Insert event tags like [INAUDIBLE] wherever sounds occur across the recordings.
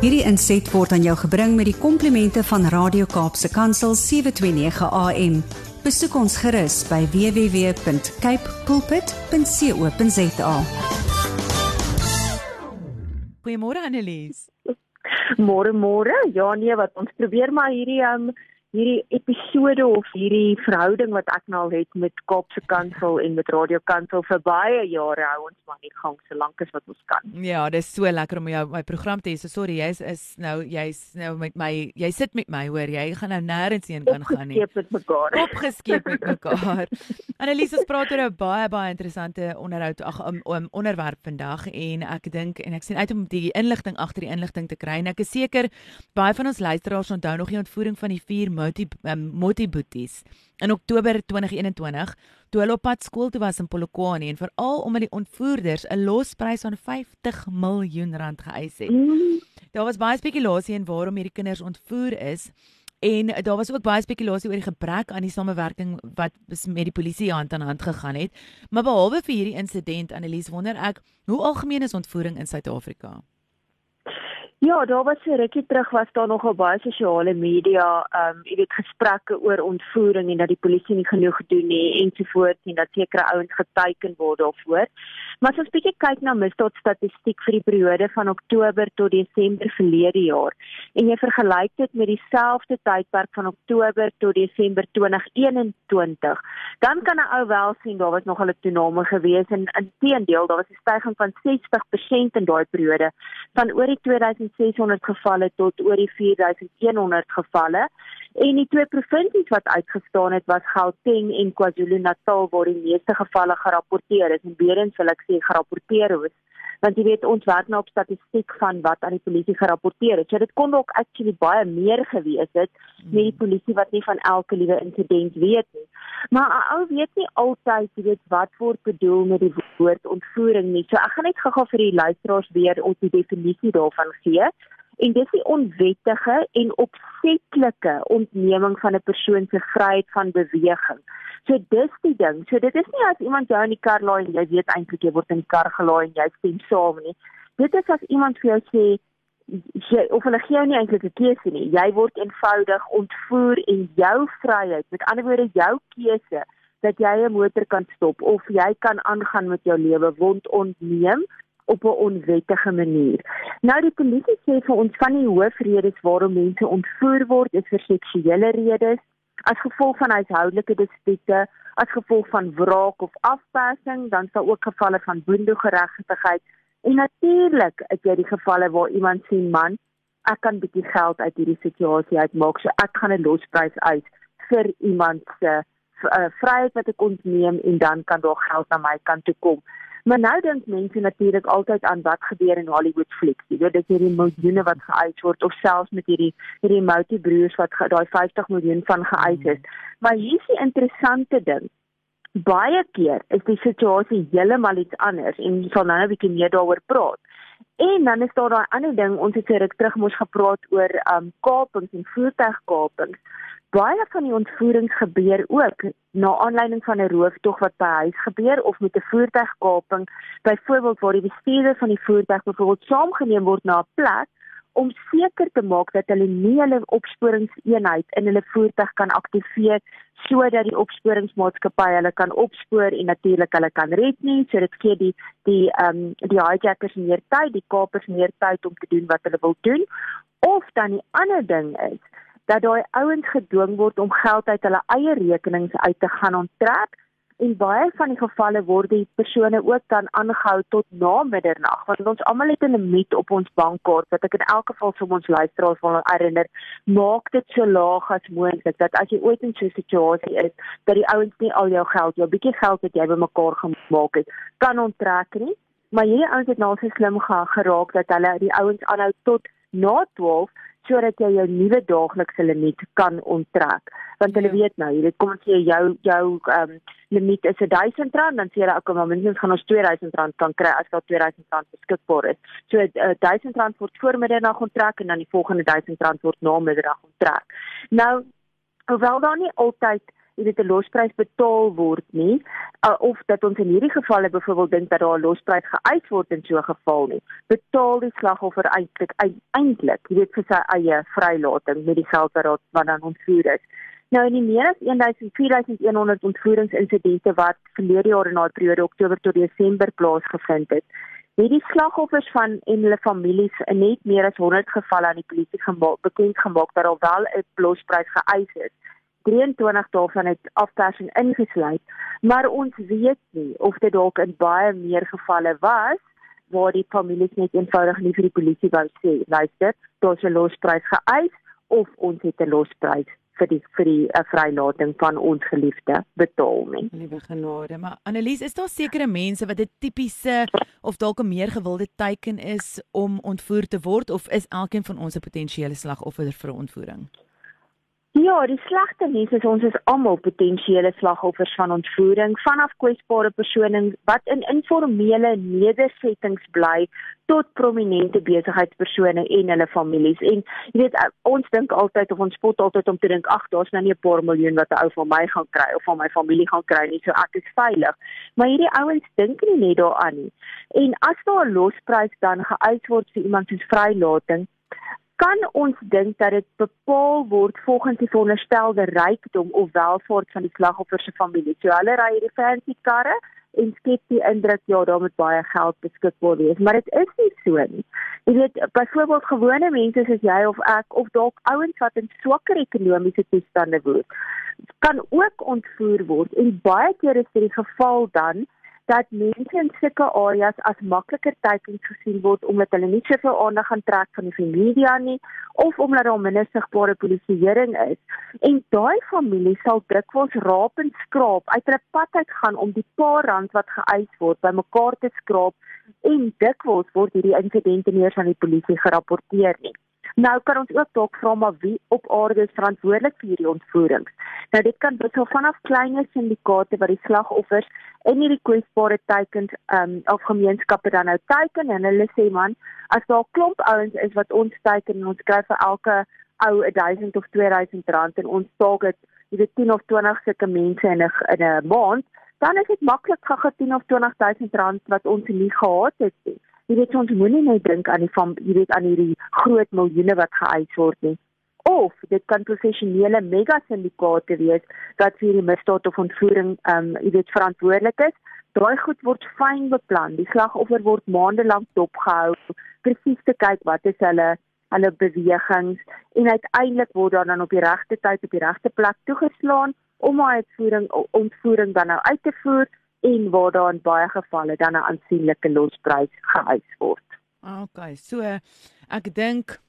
Hierdie inset word aan jou gebring met die komplimente van Radio Kaapse Kansel 729 AM. Besoek ons gerus by www.cape pulpit.co.za. Goeiemôre Annelies. Môre môre. Ja nee, wat ons probeer maar hierdie um hierdie episode of hierdie verhouding wat ek nou al het met Kaapse Kansel en met Radio Kansel vir baie jare hou ons maar nie gang so lank as wat ons kan. Ja, dis so lekker om jou my program te hê. So sorry, jy's is nou jy's nou met my jy sit met my hoor, jy gaan nou nêrens heen kan gaan nie. Opgeskeep met mekaar. Opgeskeep met mekaar. Annelies, ons praat oor 'n baie baie interessante onderhoud ag um, um, onderwerp vandag en ek dink en ek sien uit om die inligting agter die inligting te kry en ek is seker baie van ons luisteraars onthou nog die ontvoering van die vier Moti um, Moti Boeties in Oktober 2021 toe hulle op pad skool toe was in Polokwane en veral omdat die ontvoerders 'n losprys van 50 miljoen rand geëis het. Mm. Daar was baie spekulasie in waarom hierdie kinders ontvoer is. En daar was ook baie spekulasie oor die gebrek aan die samewerking wat met die polisie hand aan hand gegaan het. Maar behalwe vir hierdie insident, Annelies, wonder ek, hoe algemeen is ontvoering in Suid-Afrika? Ja, daar was 'n rukkie terug was daar nogal baie sosiale media, ehm um, jy weet gesprekke oor ontvoering en dat die polisie nie genoeg doen nie ensovoorts en dat sekere ouens geteken word daarvoor. Maar as ons bietjie kyk na misdaadstatistiek vir die periode van Oktober tot Desember verlede jaar en jy vergelyk dit met dieselfde tydperk van Oktober tot Desember 2021, dan kan 'n ou wel sien daar was nogal 'n toename gewees en inteendeel daar was 'n stygings van 60% in daai periode van oor die 2000 2600 gevalle tot oor die 4100 gevalle. En die twee provinsies wat uitgestaan het was Gauteng en KwaZulu-Natal waar die meeste gevalle gerapporteer is. En beerens wil ek sê gerapporteer is want jy weet ons werk nou op statistiek van wat aan die polisie gerapporteer het. So dit kon ook actually baie meer gewees het met die polisie wat nie van elke liewe insident weet nie. Maar ou weet nie altyd jy weet wat word bedoel met die woord ontvoering nie. So ek gaan net gou-gou vir die luisteraars weer op die definisie daarvan gee en dis die onwettige en opsetlike ontneming van 'n persoon se vryheid van beweging. So dis die ding. So dit is nie as iemand jou in die kar laai en jy weet eintlik jy word in die kar gelaai en jy stem saam nie. Dit is as iemand vir jou sê jy of hulle gee jou nie eintlik 'n keuse nie. Jy word eenvoudig ontvoer en jou vryheid, met ander woorde jou keuse dat jy 'n motor kan stop of jy kan aangaan met jou lewe word ontneem op 'n onwettige manier. Nou die polisie sê vir ons van die hoofredes waarom mense ontvoer word is vir seksuele redes, as gevolg van huishoudelike dispute, as gevolg van wraak of afpersing, dan sal ook gevalle van boendegeregtigheid en natuurlik is jy die gevalle waar iemand sê man, ek kan bietjie geld uit hierdie situasie uitmaak, so ek gaan 'n losprys uit vir iemand se uh, vryheid wat ek ontneem en dan kan daar geld na my kant toe kom. Maar nou dink mense natuurlik altyd aan wat gebeur in Hollywood flieks. Jy weet, dis hierdie miljoene wat geëis word of selfs met hierdie hierdie Mouty broers wat daai 50 miljoen van geëis is. Hmm. Maar hier is die interessante ding. Baie keer is die situasie heeltemal iets anders en ons sal nou 'n bietjie meer daaroor praat. En dan is daar daai ander ding, ons het ruk terug mos gepraat oor um kapings en voertuigkapings. Baie van die ontvoerings gebeur ook na aanleiding van 'n rooftog wat by huis gebeur of met 'n voertuigkaping. Byvoorbeeld waar die bestuurder van die voertuig byvoorbeeld saamgeneem word na 'n plek om seker te maak dat hulle nie hulle opsporingseenheid in hulle voertuig kan aktiveer sodat die opsporingsmaatskappy hulle kan opspoor en natuurlik hulle kan red nie. So dit gee die die ehm um, die hijackers meer tyd die kapers meer tyd om te doen wat hulle wil doen. Of dan die ander ding is dat daai ouens gedwing word om geld uit hulle eie rekenings uit te gaan onttrek en baie van die gevalle word die persone ook dan aangehou tot na middernag want ons almal het 'n limiet op ons bankkaart wat ek in elk geval vir ons luisteraars wil herinner. Maak dit so laag as moontlik dat as jy ooit in so 'n situasie is dat die ouens nie al jou geld jou bietjie geld wat jy bymekaar gemaak het kan onttrek nie. Maar hierdie ouens het nou so slim geraak dat hulle die ouens aanhou tot na 12 sodat jy jou nuwe daaglikse limiet kan onttrek. Want hulle ja. weet nou, jy weet kom ons sê jou jou ehm um, limiet is R1000, dan sê hulle okay, maar minstens gaan ons R2000 kan kry as daar R2000 beskikbaar is. So R1000 uh, word voor middernag onttrek en dan die volgende R1000 word na middernag onttrek. Nou hoewel daar nie altyd jy weet 'n losprys betaal word nie uh, of dat ons in hierdie gevalle byvoorbeeld dink dat daar 'n losprys geëis word in so 'n geval nie. Betaal die slagoffer eintlik eintlik jy weet vir sy eie vrylating met die geld wat wat dan ontvoer is. Nou in die meer as 1400 ontvoeringsinsidente wat verlede jaar in daardie periode Oktober tot Desember plaasgevind het het die slagoffers van en hulle families in net meer as 100 gevalle aan die polisie gemaak bekend gemaak dat al wel 'n losprys geëis is 23 daarvan het afpersing ingesluit, maar ons weet nie of dit dalk in baie meer gevalle was waar die families net eenvoudig nie vir die polisie wou sê, luister, daar's 'n losprys geëis of ons het 'n losprys vir die vir die uh, vrylating van ons geliefde betaal nie. Liewe genade, maar Annelies, is daar sekere mense wat 'n tipiese of dalk 'n meer gewilde teiken is om ontvoer te word of is elkeen van ons 'n potensiële slagoffer vir 'n ontvoering? Ja, die slegte nuus is ons is almal potensiële slagoffers van ontvoering, vanaf kwesbare persone wat in informele nedersettings bly tot prominente besigheidspersone en hulle families. En jy weet, ons dink altyd of ons spot altyd om te dink, ag, daar's nou nie 'n paar miljoen wat 'n ou van my gaan kry of van my familie gaan kry nie, so ek is veilig. Maar hierdie ouens dink nie net daaraan nie. En as daar 'n losprys dan geëis word vir iemand se vrylating, kan ons dink dat dit bepaal word volgens die veronderstelde rykdom of welvaart van die slagoffer se familie. So hulle ry hierdie fancy karre en skep die indruk ja, daar moet baie geld beskikbaar wees, maar dit is nie so nie. Jy weet, byvoorbeeld gewone mense soos jy of ek of dalk ouens wat in swakker ekonomiese toestande woon, kan ook ontvoer word en baie keer is dit die geval dan dat mense in sulke areas as makliker teikens gesien word omdat hulle nie soveel aandag gaan trek van die media nie of omdat daar minder sigbare polisieering is. En daai familie sal dikwels raap en skraap uit hulle pad uit gaan om die paar rand wat geëis word bymekaar te skraap en dikwels word hierdie insidente nie eens aan die polisie gerapporteer nie. Nou kan ons ook dalk vra maar wie op aarde is verantwoordelik vir hierdie ontvoerings. Nou dit kan wissel vanaf kleiner syndikaate wat die slagoffers in hierdie kwesbare teikens um of gemeenskappe dan nou teiken en hulle sê man, as daar 'n klomp ouens is wat ons teiken en ons kry vir elke ou 1000 of 2000 rand en ons staak dit jy weet 10 of 20 sulke mense in 'n in 'n maand, dan is dit maklik gaga 10 of 20000 rand wat ons nie gehad het nie jy weet ons moenie net dink aan die van jy weet aan hierdie groot miljoene wat geëis word nie. Of dit kan professionele mega syndikaate wees wat vir die misdaad of ontvoering ehm um, jy weet verantwoordelik is. Daai goed word fyn beplan. Die slagoffer word maande lank dopgehou presies te kyk wat is hulle hulle bewegings en uiteindelik word daar dan op die regte tyd op die regte plek toegeslaan om hy uitvoering ontvoering dan nou uit te voer en waar daar in baie gevalle dan 'n aansienlike losprys geëis word. Okay, so ek dink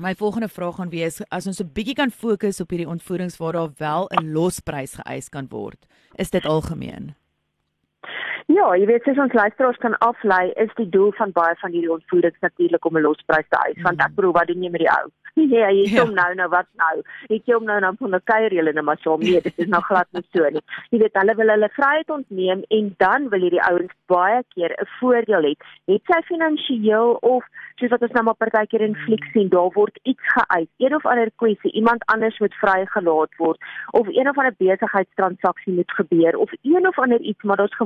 my volgende vraag gaan wees as ons 'n bietjie kan fokus op hierdie ontvoerings waar daar wel 'n losprys geëis kan word, is dit algemeen? Ja, jy weet sies ons luisteraars kan aflei is die doel van baie van hierdie ontvoerings natuurlik om 'n losprys te eis, mm. want ek bedoel wat doen jy met die ou? [LAUGHS] Nee, jy ja. kom nou nou wat nou? Ek kom nou nou van 'n kuier julle net maar so mee. Dit is nou glad nie so nie. [LAUGHS] Jy weet hulle wil hulle vryheid ontneem en dan wil hierdie ouens baie keer 'n voordeel hê. Het sy finansiëel of soos wat ons nou maar partykeer in fliek hmm. sien, daar word iets geëis. Een of ander kwessie, iemand anders moet vrygelaat word of een of ander besigheidstransaksie moet gebeur of een of ander iets, maar daar's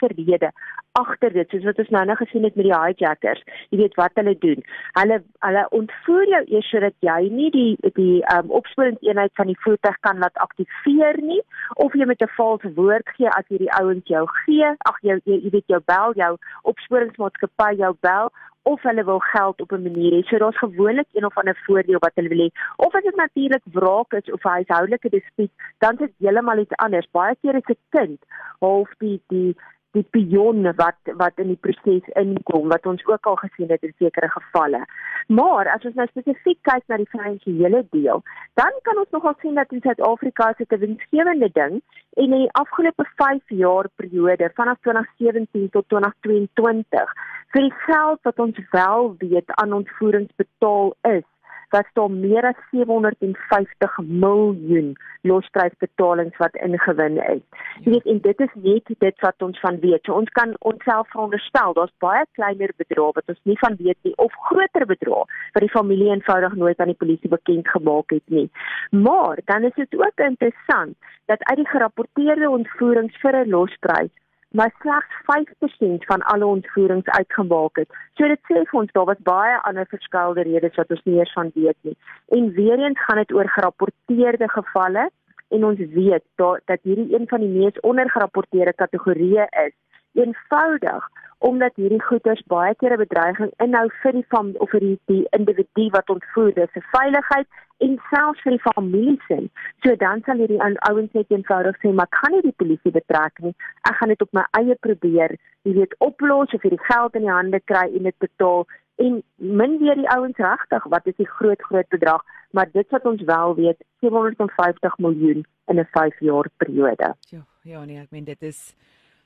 gewoonlike rede agter dit, soos wat ons nou nou gesien het met die hijackers. Jy weet wat hulle doen. Hulle hulle ontvoer jou eers sodat dat jy nie die die um, opsporingseenheid van die voertuig kan laat aktiveer nie of jy met 'n valse woord gee as jy die ouens jou gee ag jy jy weet jou bel jou opsporingsmaatskappy jou bel of hulle wil geld op 'n manier hê. So daar's gewoonlik een of ander voordeel wat hulle wil hê. Of as dit natuurlik wraak is of 'n huishoudelike dispuut dan is dit heeltemal iets anders. Baie keer is 'n kind half die die die pion wat wat in die proses inkom wat ons ook al gesien het in sekere gevalle. Maar as ons nou spesifiek kyk na die finansiële deel, dan kan ons nogal sien dat in Suid-Afrika se 'n winsgewende ding en in die afgelope 5 jaar periode vanaf 2017 tot 2022 vir die geld wat ons wel weet aan ontvoerings betaal is was daar meer as 750 miljoen losprysbetalings wat ingewin is. Jy weet en dit is net dit wat ons van weet. So ons kan onsself veronderstel daar's baie kleiner bedrae wat ons nie van weet nie of groter bedrae wat die familie eenvoudig nooit aan die polisie bekend gemaak het nie. Maar dan is dit ook interessant dat uit die gerapporteerde ontvoerings vir 'n losprys maar slegs 5% van alle ontvoerings uitgemaak het. So dit sê vir ons daar was baie ander verskeie redes wat ons nie eers van weet nie. En weer eens gaan dit oor gerapporteerde gevalle en ons weet dat dat hierdie een van die mees ondergerapporteerde kategorieë is. Eenvoudig omdat hierdie goederes baie keer 'n bedreiging inhou vir die van of vir die, die individu wat ontvoer is, se veiligheid en selfs vir die familie se. So dan sal hierdie ouens net eenvoudig sê, "Maar kan nie die polisie betrek nie. Ek gaan dit op my eie probeer, jy weet, oplos of hierdie geld in die hande kry en dit betaal." En min weer die ouens regtig, wat is die groot groot bedrag, maar dit wat ons wel weet, 750 miljoen in 'n 5 jaar periode. Ja, ja nee, ek meen dit is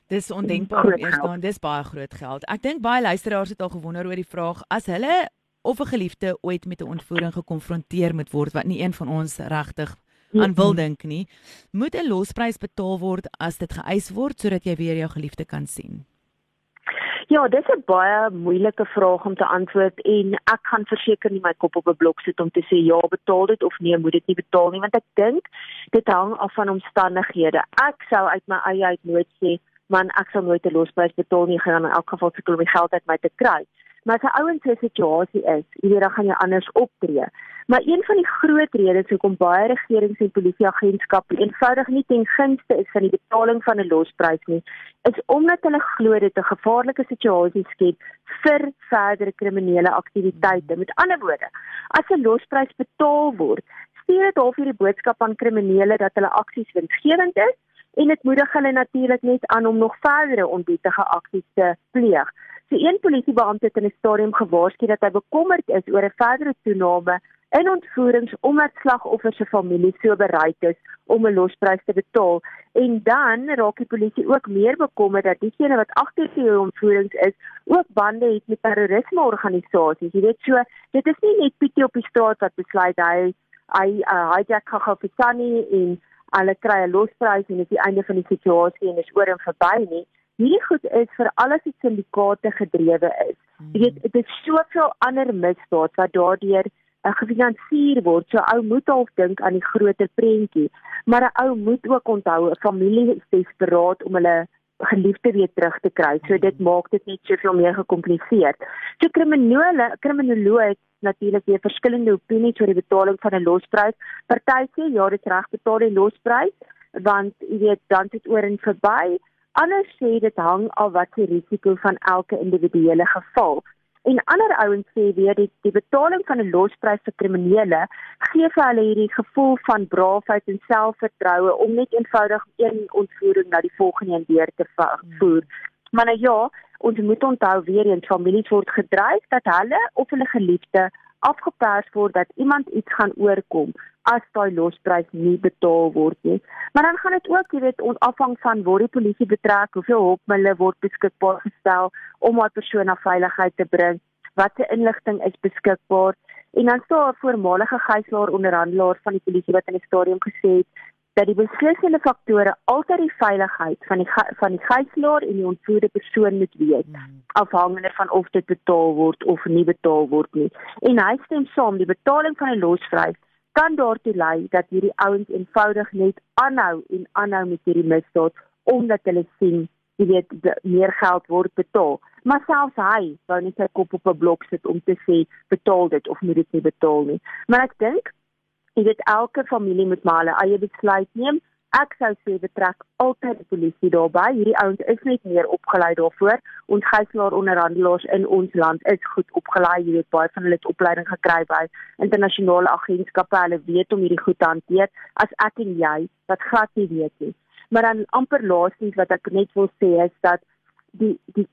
Dis ondenkbaar om eers dan dis baie groot geld. Ek dink baie luisteraars het al gewonder oor die vraag as hulle of 'n geliefde ooit met 'n ontvoering gekonfronteer moet word wat nie een van ons regtig aan wil dink nie, moet 'n losprys betaal word as dit geëis word sodat jy weer jou geliefde kan sien. Ja, dis 'n baie moeilike vraag om te antwoord en ek gaan verseker nie my kop op 'n blok sit om te sê ja, betaal dit of nee, moet dit nie betaal nie, want ek dink dit hang af van omstandighede. Ek sou uit my eie uit nooit sê man ek sal nooit 'n losprys betaal nie gaan in elk geval sukkel om die geld uit my te kry. Maar as 'n ouens se situasie is, jy weet dan gaan jy anders optree. Maar een van die groot redes hoekom baie regerings en polisieagentskappe eenvoudig nie ten gunste is van die betaling van 'n losprys nie, is omdat hulle glo dit 'n gevaarlike situasie skep vir verdere kriminele aktiwiteite. Met ander woorde, as 'n losprys betaal word, stuur dit half hierdie boodskap aan kriminele dat hulle aksies winsgewend is en dit moedig hulle natuurlik net aan om nog verdere onwettige aksies te pleeg. So een polisiebeampte het in 'n stadium gewaarsku dat hy bekommerd is oor 'n verdere toename in ontvoerings omdat slagoffers se familie so bereid is om 'n losprys te betaal. En dan raak die polisie ook meer bekommerd dat diegene wat agter die ontvoerings is, ook bande het met terrorismeorganisasies. Jy weet so, dit is nie net Pietie op die straat wat besluit hy hy uh, hijack Kaga Fitani en hulle kry 'n losprys en dit is die einde van die situasie en is oor en verby nie. Hierdie goed is vir alles wat syndikaate gedrewe is. Jy weet, dit is soveel ander misdaad wat daardeur uh, gefinansier word. So ou moet half dink aan die groter prentjie. Maar 'n ou moet ook onthou 'n familie is desperaat om hulle geliefde weer terug te kry. So dit maak dit net soveel meer gekompliseer. So kriminele kriminoloë natuurlik weer verskillende opinies oor die betaling van 'n losprys. Party sê ja, dit reg betaal die losprys want jy weet dan dit oor en verby. Ander sê dit hang af wat die risiko van elke individuele geval. En ander ouens sê weer die, die betaling van 'n losprys vir kriminele gee vir hulle hierdie gevoel van braafheid en selfvertroue om net eenvoudig een ontvoering na die volgende een deur te voer. Hmm. Maar nou ja, ons moet onthou weer eens families word gedryf dat hulle of hulle geliefde afgepers word dat iemand iets gaan oorkom as daai losprys nie betaal word nie. Maar dan gaan dit ook, jy weet, onafhang van waar die polisie betrek, hoeveel hulpmiddels word beskikbaar gestel om daai persoon na veiligheid te bring, watter inligting is beskikbaar. En dan staan 'n voormalige gijslaer onderhandelaar van die polisie wat in die stadium gesê het dat die beslissende faktore altyd die veiligheid van die van die gijslaer en die ontvoerde persoon moet wees hmm. afhangende van of dit betaal word of nie betaal word nie. En hy stem saam die betaling van 'n losprys kan daartoe lei dat hierdie ouens eenvoudig net aanhou en aanhou met hierdie misdaad omdat hulle sien jy weet meer geld word betaal. Maar selfs hy wou net sy kop op 'n blok sit om te sê betaal dit of moet dit nie betaal nie. Maar ek dink Jy weet elke familie moet maar hulle eie besluit neem. Ek sou sê betrek altyd die polisie daarbey. Hierdie ouens is net meer opgelei daarvoor. Ons gijslaer onderhandelaars in ons land is goed opgelei. Jy weet baie van hulle het opleiding gekry by internasionale agentskappe. Hulle weet om hierdie goed te hanteer as ek en jy wat glad nie weet nie. Maar dan amper laastens wat ek net wil sê is dat die die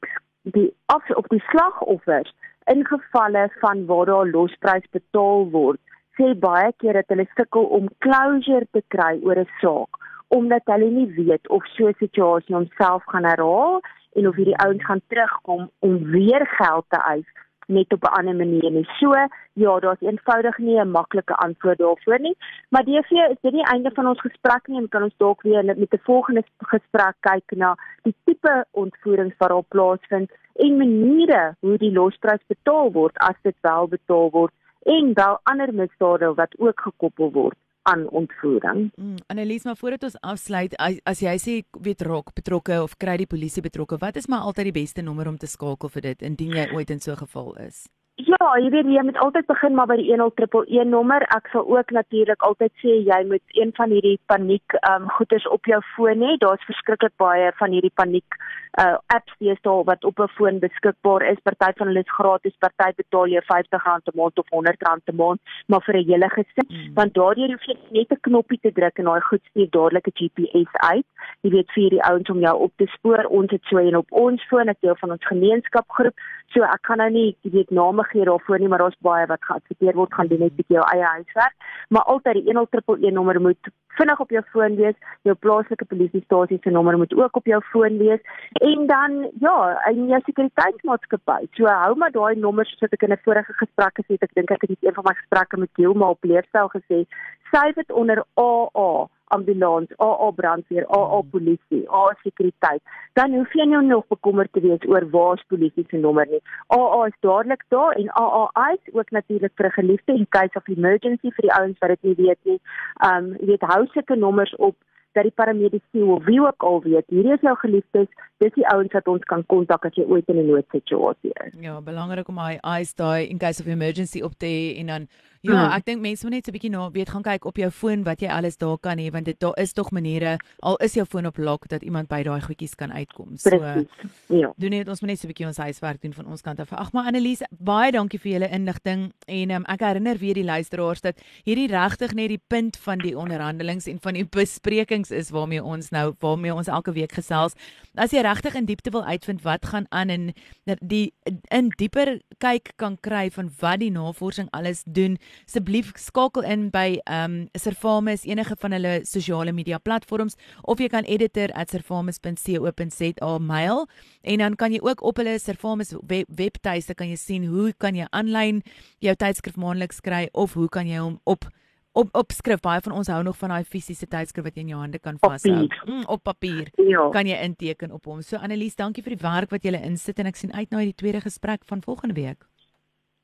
die of op die slagoffers in gevalle van waar daar losprys betaal word sê baie keer dat hulle sukkel om closure te kry oor 'n saak omdat hulle nie weet of so 'n situasie homself gaan herhaal en of hierdie ouens gaan terugkom om weer geld te eis net op 'n ander manier nie. So, ja, daar's eenvoudig nie 'n maklike antwoord daarvoor nie, maar DV is dit nie einde van ons gesprek nie en kan ons dalk weer met 'n volgende gesprek kyk na die tipe ontvoerings wat daar plaasvind en maniere hoe die losprys betaal word as dit wel betaal word en wel ander misdade wat ook gekoppel word aan ontvoering. Mm, Annelies, maar voordat ons afsluit, as, as jy sê weet raak betrokke of kry die polisie betrokke, wat is maar altyd die beste nommer om te skakel vir dit indien jy ooit in so 'n geval is? Ja, jy weet jy moet altyd begin maar by die 10111 nommer. Ek sal ook natuurlik altyd sê jy moet een van hierdie paniek ehm um, goeders op jou foon hê. Daar's verskriklik baie van hierdie paniek uh apps deesdae wat op 'n foon beskikbaar is. Party van hulle is gratis, party betaal jy R50 'n maand of R100 'n maand, maar vir 'n hele gesin, mm. want daardeur hoef jy net 'n knoppie te druk en daai goed stuur dadelik 'n GPS uit. Jy weet vir die ouens om jou op te spoor. Ons het so een op ons foon, 'n deel van ons gemeenskapgroep. So ek kan nou nie jy weet name gee daarvoor nie, maar daar's baie wat geadverteer word gaan doen net met jou eie huiswerk. Maar altyd die 10111 nommer moet vinnig op jou foon wees. Jou plaaslike polisiestasie se nommer moet ook op jou foon wees. En dan ja, in jou sekuriteitsmaatskappy. So hou maar daai nommers soos ek in 'n vorige gesprek gesê het. Ek dink ek het dit een van my gesprekke met Gilma op leefstyl gesê. Sy het onder AA ambulans, AA brandweer, AA hmm. polisie, AA sekuriteit, dan hoef jy nie nog bekommerd te wees oor waar se polisie se nommer nie. AA is dadelik daar en AA is ook natuurlik vir 'n geliefde in case of emergency vir die ouens wat dit nie weet nie. Um jy weet hou sulke nommers op dat die paramedici of wie ook al weet, hierdie is jou geliefdes, dis die ouens wat ons kan kontak as jy ooit in 'n noodsituasie is. Ja, belangrik om hy eyes daai in case of emergency op te hê en dan Ja, hmm. ek dink mense moet net so 'n bietjie nou weet gaan kyk op jou foon wat jy alles daar kan hê want dit daar is tog maniere al is jou foon op lock dat iemand by daai goedjies kan uitkom. So ja. Doen net ons moet net so 'n bietjie ons huiswerk doen van ons kant af. Ag maar Annelies, baie dankie vir julle inligting en um, ek herinner weer die luisteraars dat hierdie regtig net die punt van die onderhandelings en van die besprekings is waarmee ons nou waarmee ons elke week gesels. As jy regtig in diepte wil uitvind wat gaan aan en die in dieper kyk kan kry van wat die navorsing alles doen asseblief skakel in by ehm um, Servamus enige van hulle sosiale media platforms of jy kan editor@servamus.co.za mail en dan kan jy ook op hulle Servamus web, webtuiste kan jy sien hoe kan jy aanlyn jou tydskrif maandeliks kry of hoe kan jy hom op op op skrif baie van ons hou nog van daai fisiese tydskrif wat jy in jou hande kan vashou. mm, op papier ja. kan jy inteken op hom. So Annelies dankie vir die werk wat jy insit en ek sien uit na die tweede gesprek van volgende week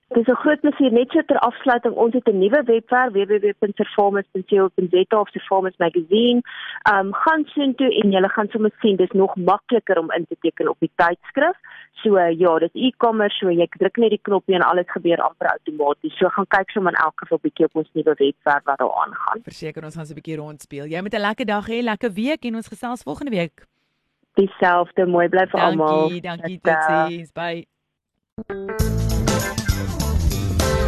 Dit is 'n groot plesier net so ter afsluiting. Ons het 'n nuwe webwerf www.performance.co.za of Performance Magazine. Ehm um, gaan sien toe en jy gaan sommer sien dis nog makliker om in te teken op die tydskrif. So ja, dis e-commerce, so jy druk net die knoppie en alles gebeur amper outomaties. So gaan kyk sommer in elk geval 'n bietjie op ons nuwe webwerf wat daar aangaan. Verseker ons gaan so 'n bietjie rondspeel. Jy moet 'n lekker dag hê, lekker week en ons gesels volgende week. Dieselfde, mooi bly vir almal. Dankie, dankie totsiens. Bye.